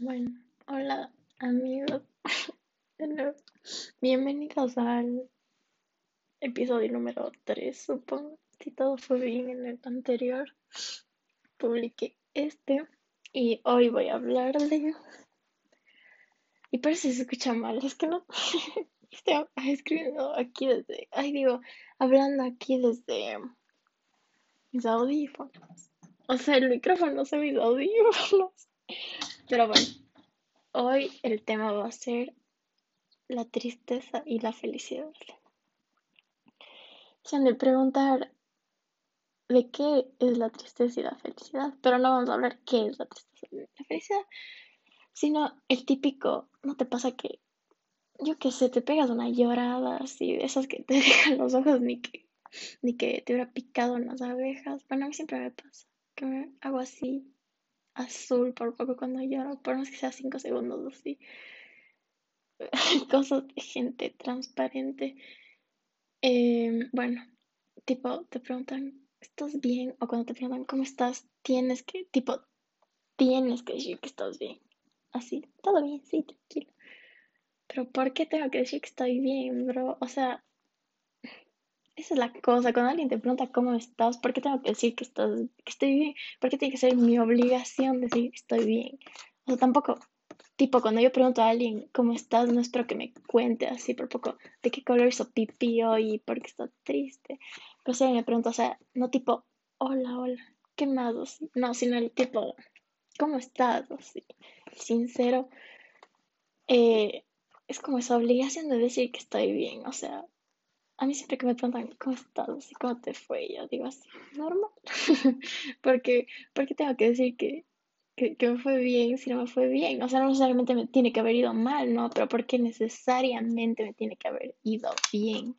Bueno, hola amigos, bienvenidos al episodio número 3, supongo. Si todo fue bien en el anterior, publiqué este y hoy voy a hablar de... Y parece que se escucha mal, es que no... Estoy escribiendo aquí desde... Ay, digo, hablando aquí desde mis audífonos. O sea, el micrófono se mis audífonos. Pero bueno, hoy el tema va a ser la tristeza y la felicidad. Se han de preguntar de qué es la tristeza y la felicidad, pero no vamos a hablar qué es la tristeza y la felicidad, sino el típico, ¿no te pasa que, yo qué sé, te pegas una llorada así, de esas que te dejan los ojos ni que, ni que te hubiera picado unas abejas? Bueno, a mí siempre me pasa, que me hago así azul por poco cuando lloro, por más que sea cinco segundos así. Cosas de gente transparente. Em, bueno, tipo, te preguntan, ¿estás bien? O cuando te preguntan, ¿cómo estás? Tienes que, tipo, tienes que decir que estás bien. Así, todo bien, sí, tranquilo. Pero ¿por qué tengo que decir que estoy bien, bro? O sea, esa es la cosa, cuando alguien te pregunta cómo estás, ¿por qué tengo que decir que, estoy bien? ¿Por qué tiene que ser mi obligación decir que estoy bien? O sea, tampoco, tipo, cuando yo pregunto a alguien cómo estás, no espero que me cuente así por poco de qué color hizo pipí hoy por qué está triste. Pero si me pregunta, o sea, no tipo, hola, hola, ¿qué más? no, sino el tipo, ¿cómo estás? Así, sincero. Eh, es como esa obligación de decir que estoy bien, o sea, a mí siempre que me preguntan cómo estás y cómo te fue, yo digo así, normal. porque, porque tengo que decir que, que, que, me fue bien si no me fue bien. O sea, no necesariamente me tiene que haber ido mal, ¿no? Pero porque necesariamente me tiene que haber ido bien.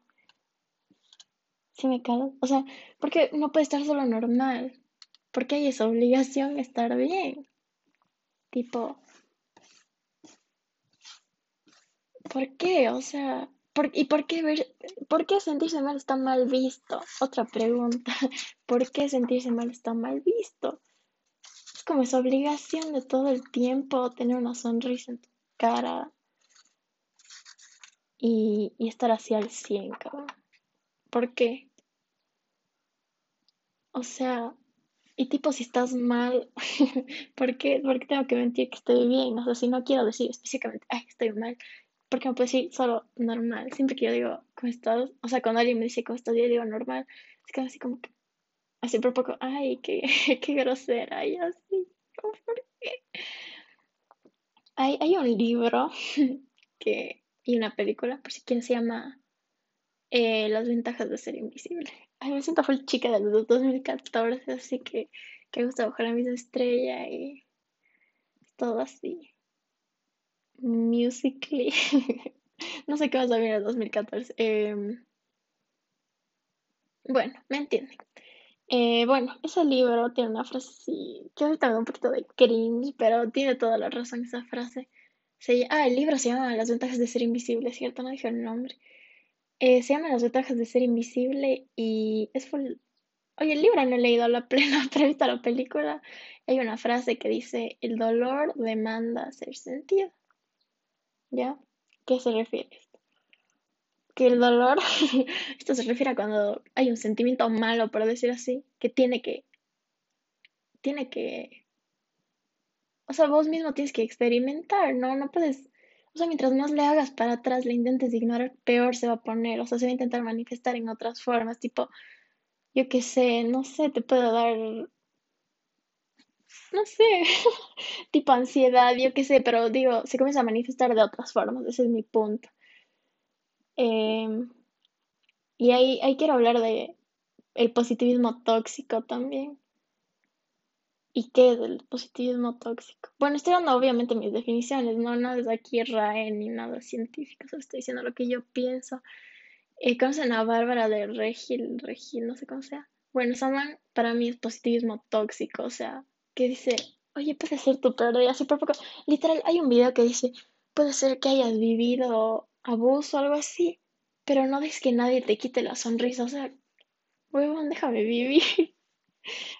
¿Sí me cago? O sea, porque no puede estar solo normal. Porque hay esa obligación de estar bien. Tipo, ¿por qué? O sea, ¿y por qué, por qué sentirse mal está mal visto? Otra pregunta. ¿Por qué sentirse mal está mal visto? Es como esa obligación de todo el tiempo tener una sonrisa en tu cara y, estar así al 100, cabrón. ¿Por qué? O sea, y tipo si estás mal, ¿por qué, ¿por qué tengo que mentir que estoy bien? O sea, si no quiero decir específicamente, ay, estoy mal, porque puedo decir solo normal. Siempre que yo digo, ¿cómo estás? O sea, cuando alguien me dice, ¿cómo estás? Yo digo normal. Es que así como que, así por poco, ay, qué, qué grosera, y así, ¿por qué? Hay, hay un libro y una película, por si quieren, se llama eh, Las ventajas de ser invisible. Ay, me siento full chica del 2014, así que, que gusta bajar la misma estrella y todo así. Musically. no sé qué vas a ver en 2014. Em, bueno, me entienden. Eh, bueno, ese libro tiene una frase así, me da un poquito de cringe, pero tiene toda la razón esa frase. Se, ah, el libro se llama Las ventajas de ser invisible, ¿cierto? No dije el nombre. Eh, se llama Las ventajas de ser invisible y es full... Oye, el libro no he leído a la plena, he visto la película. Hay una frase que dice, el dolor demanda ser sentido. ¿Ya? ¿Qué se refiere esto? Que el dolor, esto se refiere a cuando hay un sentimiento malo, por decir así, que tiene que, tiene que, o sea, vos mismo tienes que experimentar, ¿no? No puedes, o sea, mientras más le hagas para atrás, le intentes ignorar, peor se va a poner, o sea, se va a intentar manifestar en otras formas, tipo, yo qué sé, no sé, te puedo dar no sé, tipo ansiedad, yo qué sé, pero digo, se comienza a manifestar de otras formas, ese es mi punto. Em, y ahí, ahí quiero hablar de el positivismo tóxico también. ¿Y qué es el positivismo tóxico? Bueno, estoy dando obviamente mis definiciones, no nada es aquí RAE ni nada científico, solo estoy diciendo lo que yo pienso. Eh, ¿Conocen a Bárbara de Regil, Regil, no sé cómo sea? Bueno, Saman para mí es positivismo tóxico, o sea, que dice, oye, puede ser tu peor día, así por poco. Literal, hay un video que dice, puede ser que hayas vivido abuso o algo así, pero no dejes que nadie te quite la sonrisa, o sea, huevón, déjame vivir.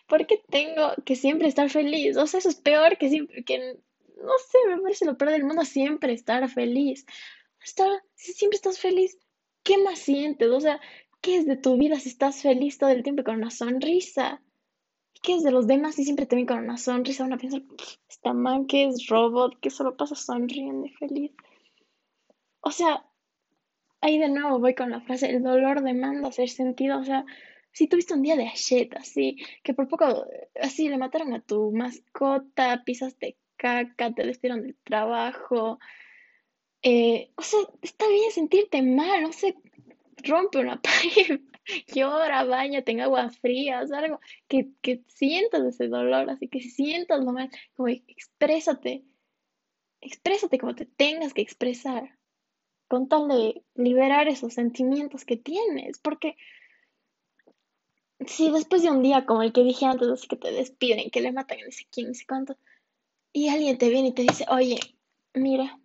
¿Por qué tengo que siempre estar feliz? O sea, eso es peor que siempre, que no sé, me parece lo peor del mundo siempre estar feliz. Estar, si siempre estás feliz, ¿qué más sientes? O sea, ¿qué es de tu vida si estás feliz todo el tiempo con una sonrisa? ¿Qué es de los demás si siempre te ven con una sonrisa? Una piensa, esta man que es robot, que solo pasa sonriendo y feliz. O sea, ahí de nuevo voy con la frase, el dolor demanda ser sentido. O sea, si tuviste un día de acheta, así, que por poco, así, le mataron a tu mascota, pisaste caca, te despidieron del trabajo. Eh, o sea, está bien sentirte mal, no sé, rompe una pared, llora, bañate en agua fría, o algo que, que sientas ese dolor, así que sientas lo mal, como exprésate, exprésate como te tengas que expresar, con tal de liberar esos sentimientos que tienes, porque si después de un día como el que dije antes, así que te despiden, que le matan no sé quién, no sé cuánto, y alguien te viene y te dice, oye, mira,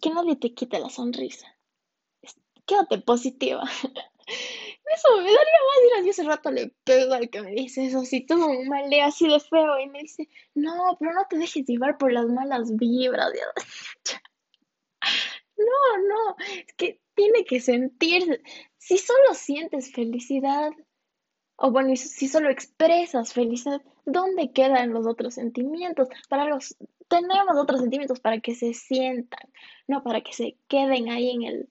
que nadie te quite la sonrisa. Quédate positiva. Eso me daría más Yo ese rato le pego al que me dice eso. Si tú me lee así de feo y me dice, no, pero no te dejes llevar por las malas vibras. No, no, es que tiene que sentirse. Si solo sientes felicidad, o bueno, si solo expresas felicidad, ¿dónde quedan los otros sentimientos? Para los tenemos otros sentimientos para que se sientan, no para que se queden ahí en el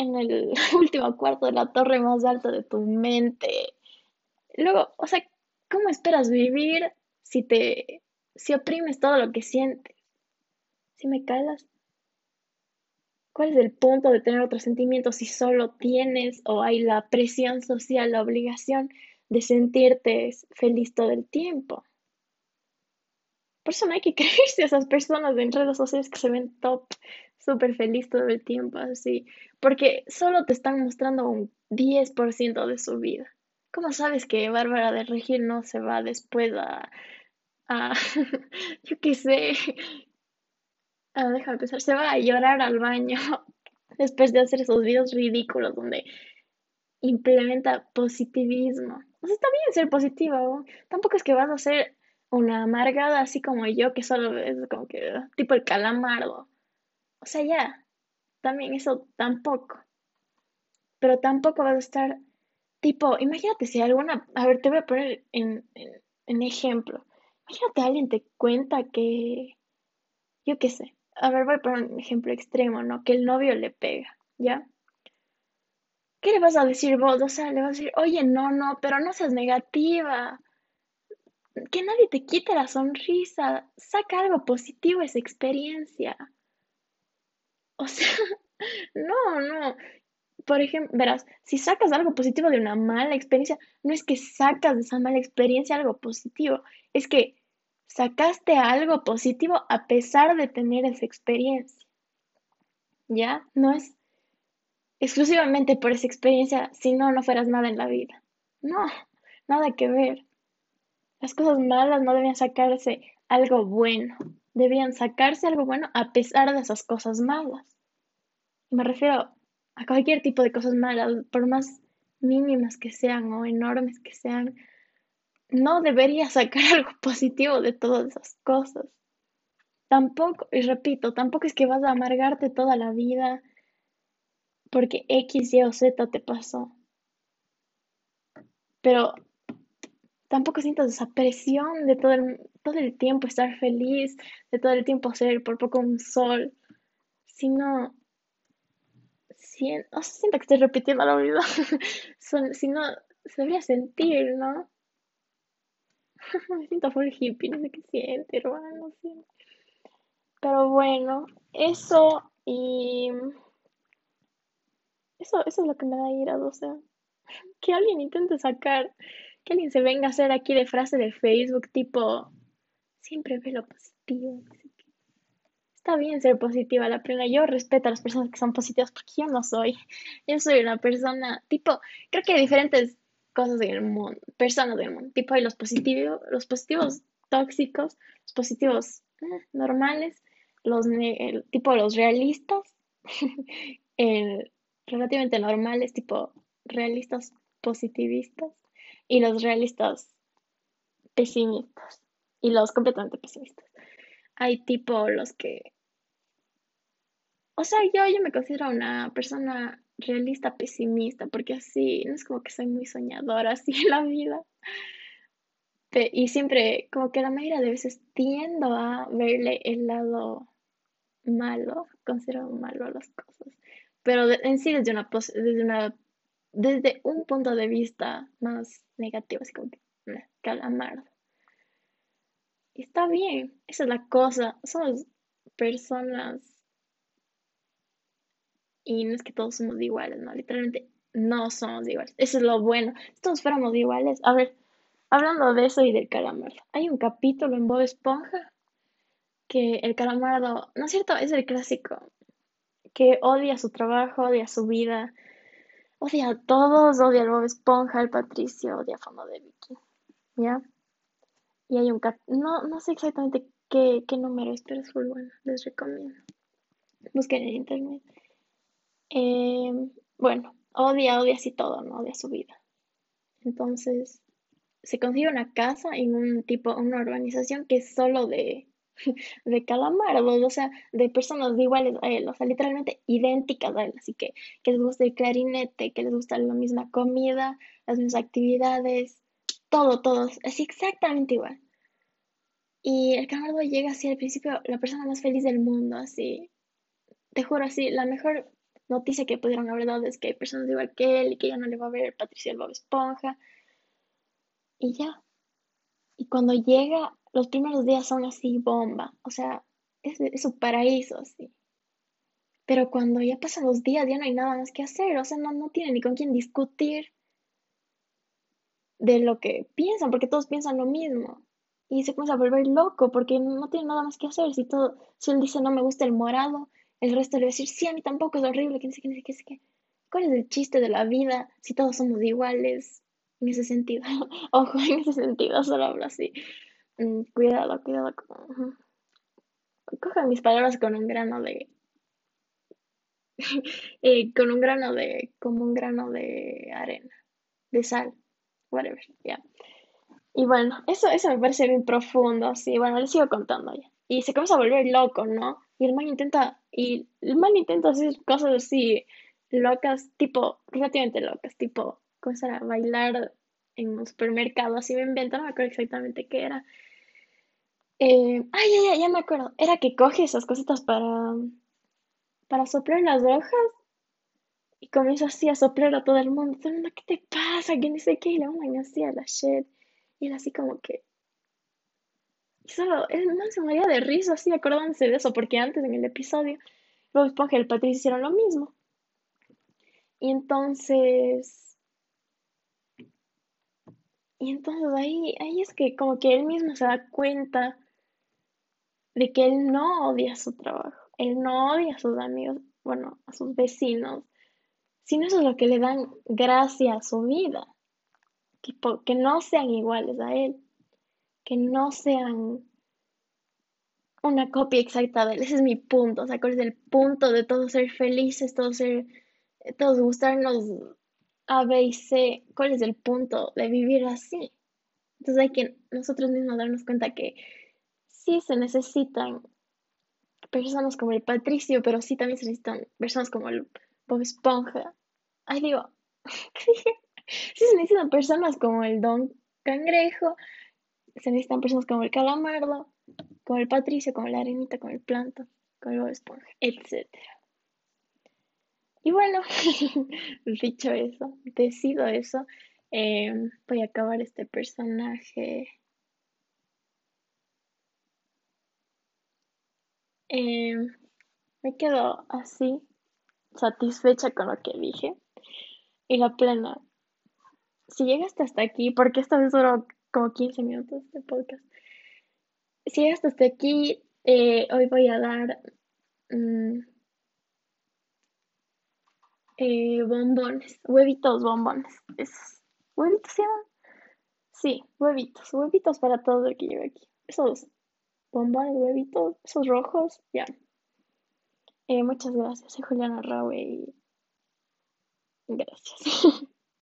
en el último cuarto de la torre más alta de tu mente. Luego, o sea, ¿cómo esperas vivir si te si oprimes todo lo que sientes? Si me callas, ¿Cuál es el punto de tener otros sentimientos si solo tienes o hay la presión social, la obligación de sentirte feliz todo el tiempo? Por eso no hay que creerse a esas personas en redes sociales que se ven top, súper feliz todo el tiempo, así, porque solo te están mostrando un 10% de su vida. ¿Cómo sabes que Bárbara de Regil no se va después a, a yo qué sé, Ah, déjame pensar, se va a llorar al baño después de hacer esos videos ridículos donde implementa positivismo. O sea, está bien ser positivo, tampoco es que vas a ser una amargada así como yo, que solo es como que tipo el calamardo. O sea, ya, también eso tampoco. Pero tampoco vas a estar tipo, imagínate si alguna, a ver, te voy a poner en, en, en ejemplo. Imagínate alguien te cuenta que, yo qué sé, a ver, voy a poner un ejemplo extremo, ¿no? Que el novio le pega, ¿ya? ¿Qué le vas a decir vos? O sea, le vas a decir, oye, no, no, pero no seas negativa. Que nadie te quite la sonrisa. Saca algo positivo esa experiencia. O sea, no, no. Por ejemplo, verás, si sacas algo positivo de una mala experiencia, no es que sacas de esa mala experiencia algo positivo, es que sacaste algo positivo a pesar de tener esa experiencia. ¿Ya? No es exclusivamente por esa experiencia, si no, no fueras nada en la vida. No, nada que ver. Las cosas malas no debían sacarse algo bueno. Debían sacarse algo bueno a pesar de esas cosas malas. me refiero a cualquier tipo de cosas malas, por más mínimas que sean o enormes que sean, no debería sacar algo positivo de todas esas cosas. Tampoco, y repito, tampoco es que vas a amargarte toda la vida porque X, Y o Z te pasó. Pero tampoco sientas esa presión de todo el, todo el tiempo estar feliz, de todo el tiempo ser por poco un sol, sino, si, no siento que estoy repitiendo la vida, sino se debería sentir, ¿no? Me siento full hippie, no sé qué siente, hermano. Pero bueno, eso y. Eso, eso es lo que me da ira, o sea. Que alguien intente sacar, que alguien se venga a hacer aquí de frase de Facebook, tipo. Siempre ve lo positivo. Está bien ser positiva, la plena. Yo respeto a las personas que son positivas porque yo no soy. Yo soy una persona, tipo, creo que hay diferentes cosas en el mundo, personas del mundo. Tipo, hay los positivos, los positivos tóxicos, los positivos eh, normales, los el, tipo los realistas, relativamente normales, tipo realistas positivistas, y los realistas pesimistas, y los completamente pesimistas. hay tipo los que... O sea, yo, yo me considero una persona realista pesimista, porque así, no es como que soy muy soñadora así en la vida. y siempre, como que la mayoría de veces tiendo a verle el lado malo, considero malo las cosas. Pero en sí desde una, desde una, desde un punto de vista más negativo, así como que, calamar. Y está bien, esa es la cosa. Somos personas y no es que todos somos iguales, no, literalmente no somos iguales. Eso es lo bueno. Si todos fuéramos iguales, a ver, hablando de eso y del calamardo, hay un capítulo en Bob Esponja que el calamardo, ¿no es cierto? Es el clásico, que odia su trabajo, odia su vida, odia a todos, odia al Bob Esponja, al Patricio, odia a Fondo de Vicky, ¿ya? Y hay un capítulo, no, no sé exactamente qué, qué número es, pero es muy bueno, les recomiendo. Busquen en internet. Em, bueno, odia, odia así todo, ¿no? Odia su vida. Entonces, se consigue una casa en un tipo, una organización que es solo de, de calamardos, o sea, de personas iguales a él, o sea, literalmente idénticas a él, así que que les gusta el clarinete, que les gusta la misma comida, las mismas actividades, todo, todo, así exactamente igual. Y el calamardo llega así al principio, la persona más feliz del mundo, así, te juro, así, la mejor noticia que pudieron haber dado es que hay personas igual que él y que ya no le va a ver Patricia el Bob Esponja. Y ya. Y cuando llega, los primeros días son así bomba. O sea, es, es su paraíso, así. Pero cuando ya pasan los días, ya no hay nada más que hacer. O sea, no, no tiene ni con quién discutir de lo que piensan, porque todos piensan lo mismo. Y se comienza a volver loco porque no tiene nada más que hacer. Si, todo, si él dice no me gusta el morado, el resto le va a decir, sí, a mí tampoco es horrible, que qué, qué, qué. ¿Cuál es el chiste de la vida si todos somos iguales? En ese sentido. Ojo, en ese sentido, solo hablo así. Mm, cuidado, cuidado. Con... Cojan mis palabras con un grano de... eh, con un grano de... como un grano de arena, de sal, whatever, ya. Y bueno, eso, eso me parece bien profundo, así. Bueno, les sigo contando ya. Y se comienza a volver loco, ¿no? Y el man intenta, y el man intenta hacer cosas así locas, tipo, relativamente locas, tipo, comenzar a bailar en un supermercado, así me invento, no me acuerdo exactamente qué era. Eh, ay, ya, ya, ya me acuerdo. Era que coge esas cositas para, para soplar las hojas y comienza así a soplar a todo el mundo. ¿qué te pasa? Que ni sé qué. Y le van así a la shit. Y él así como que, solo, el man se moría de risa, así, acuérdense de eso, porque antes en el episodio, Bob Esponja y el Patricio hicieron lo mismo. Y entonces, y entonces ahí, ahí es que como que él mismo se da cuenta de que él no odia su trabajo, él no odia a sus amigos, bueno, a sus vecinos, sino eso es lo que le dan gracia a su vida, que, que no sean iguales a él que no sean una copia exacta de él. Ese es mi punto. O sea, ¿cuál es el punto de todos ser felices, todos ser, todos gustarnos A, B y C? ¿Cuál es el punto de vivir así? Entonces hay que nosotros mismos darnos cuenta que se necesitan personas como el Patricio, pero sí también se necesitan personas como el Bob Esponja. Ay, digo, sí se necesitan personas como el Don Cangrejo, se necesitan personas como el calamardo, como el patricio, como la arenita, como el planto, como el esponja, etc. Y bueno, dicho eso, decido eso, em, voy a acabar este personaje. Em, me quedo así, satisfecha con lo que dije. Y la plena, si llegaste hasta aquí, porque esta vez duró como 15 minutos de podcast. Si hasta aquí, eh, hoy voy a dar mm, eh, bombones, huevitos bombones. ¿Huevitos se llaman? Sí, huevitos, huevitos para todo lo que llevo aquí. Esos bombones, huevitos, esos rojos, ya. Eh, muchas gracias, soy Juliana Raue y gracias.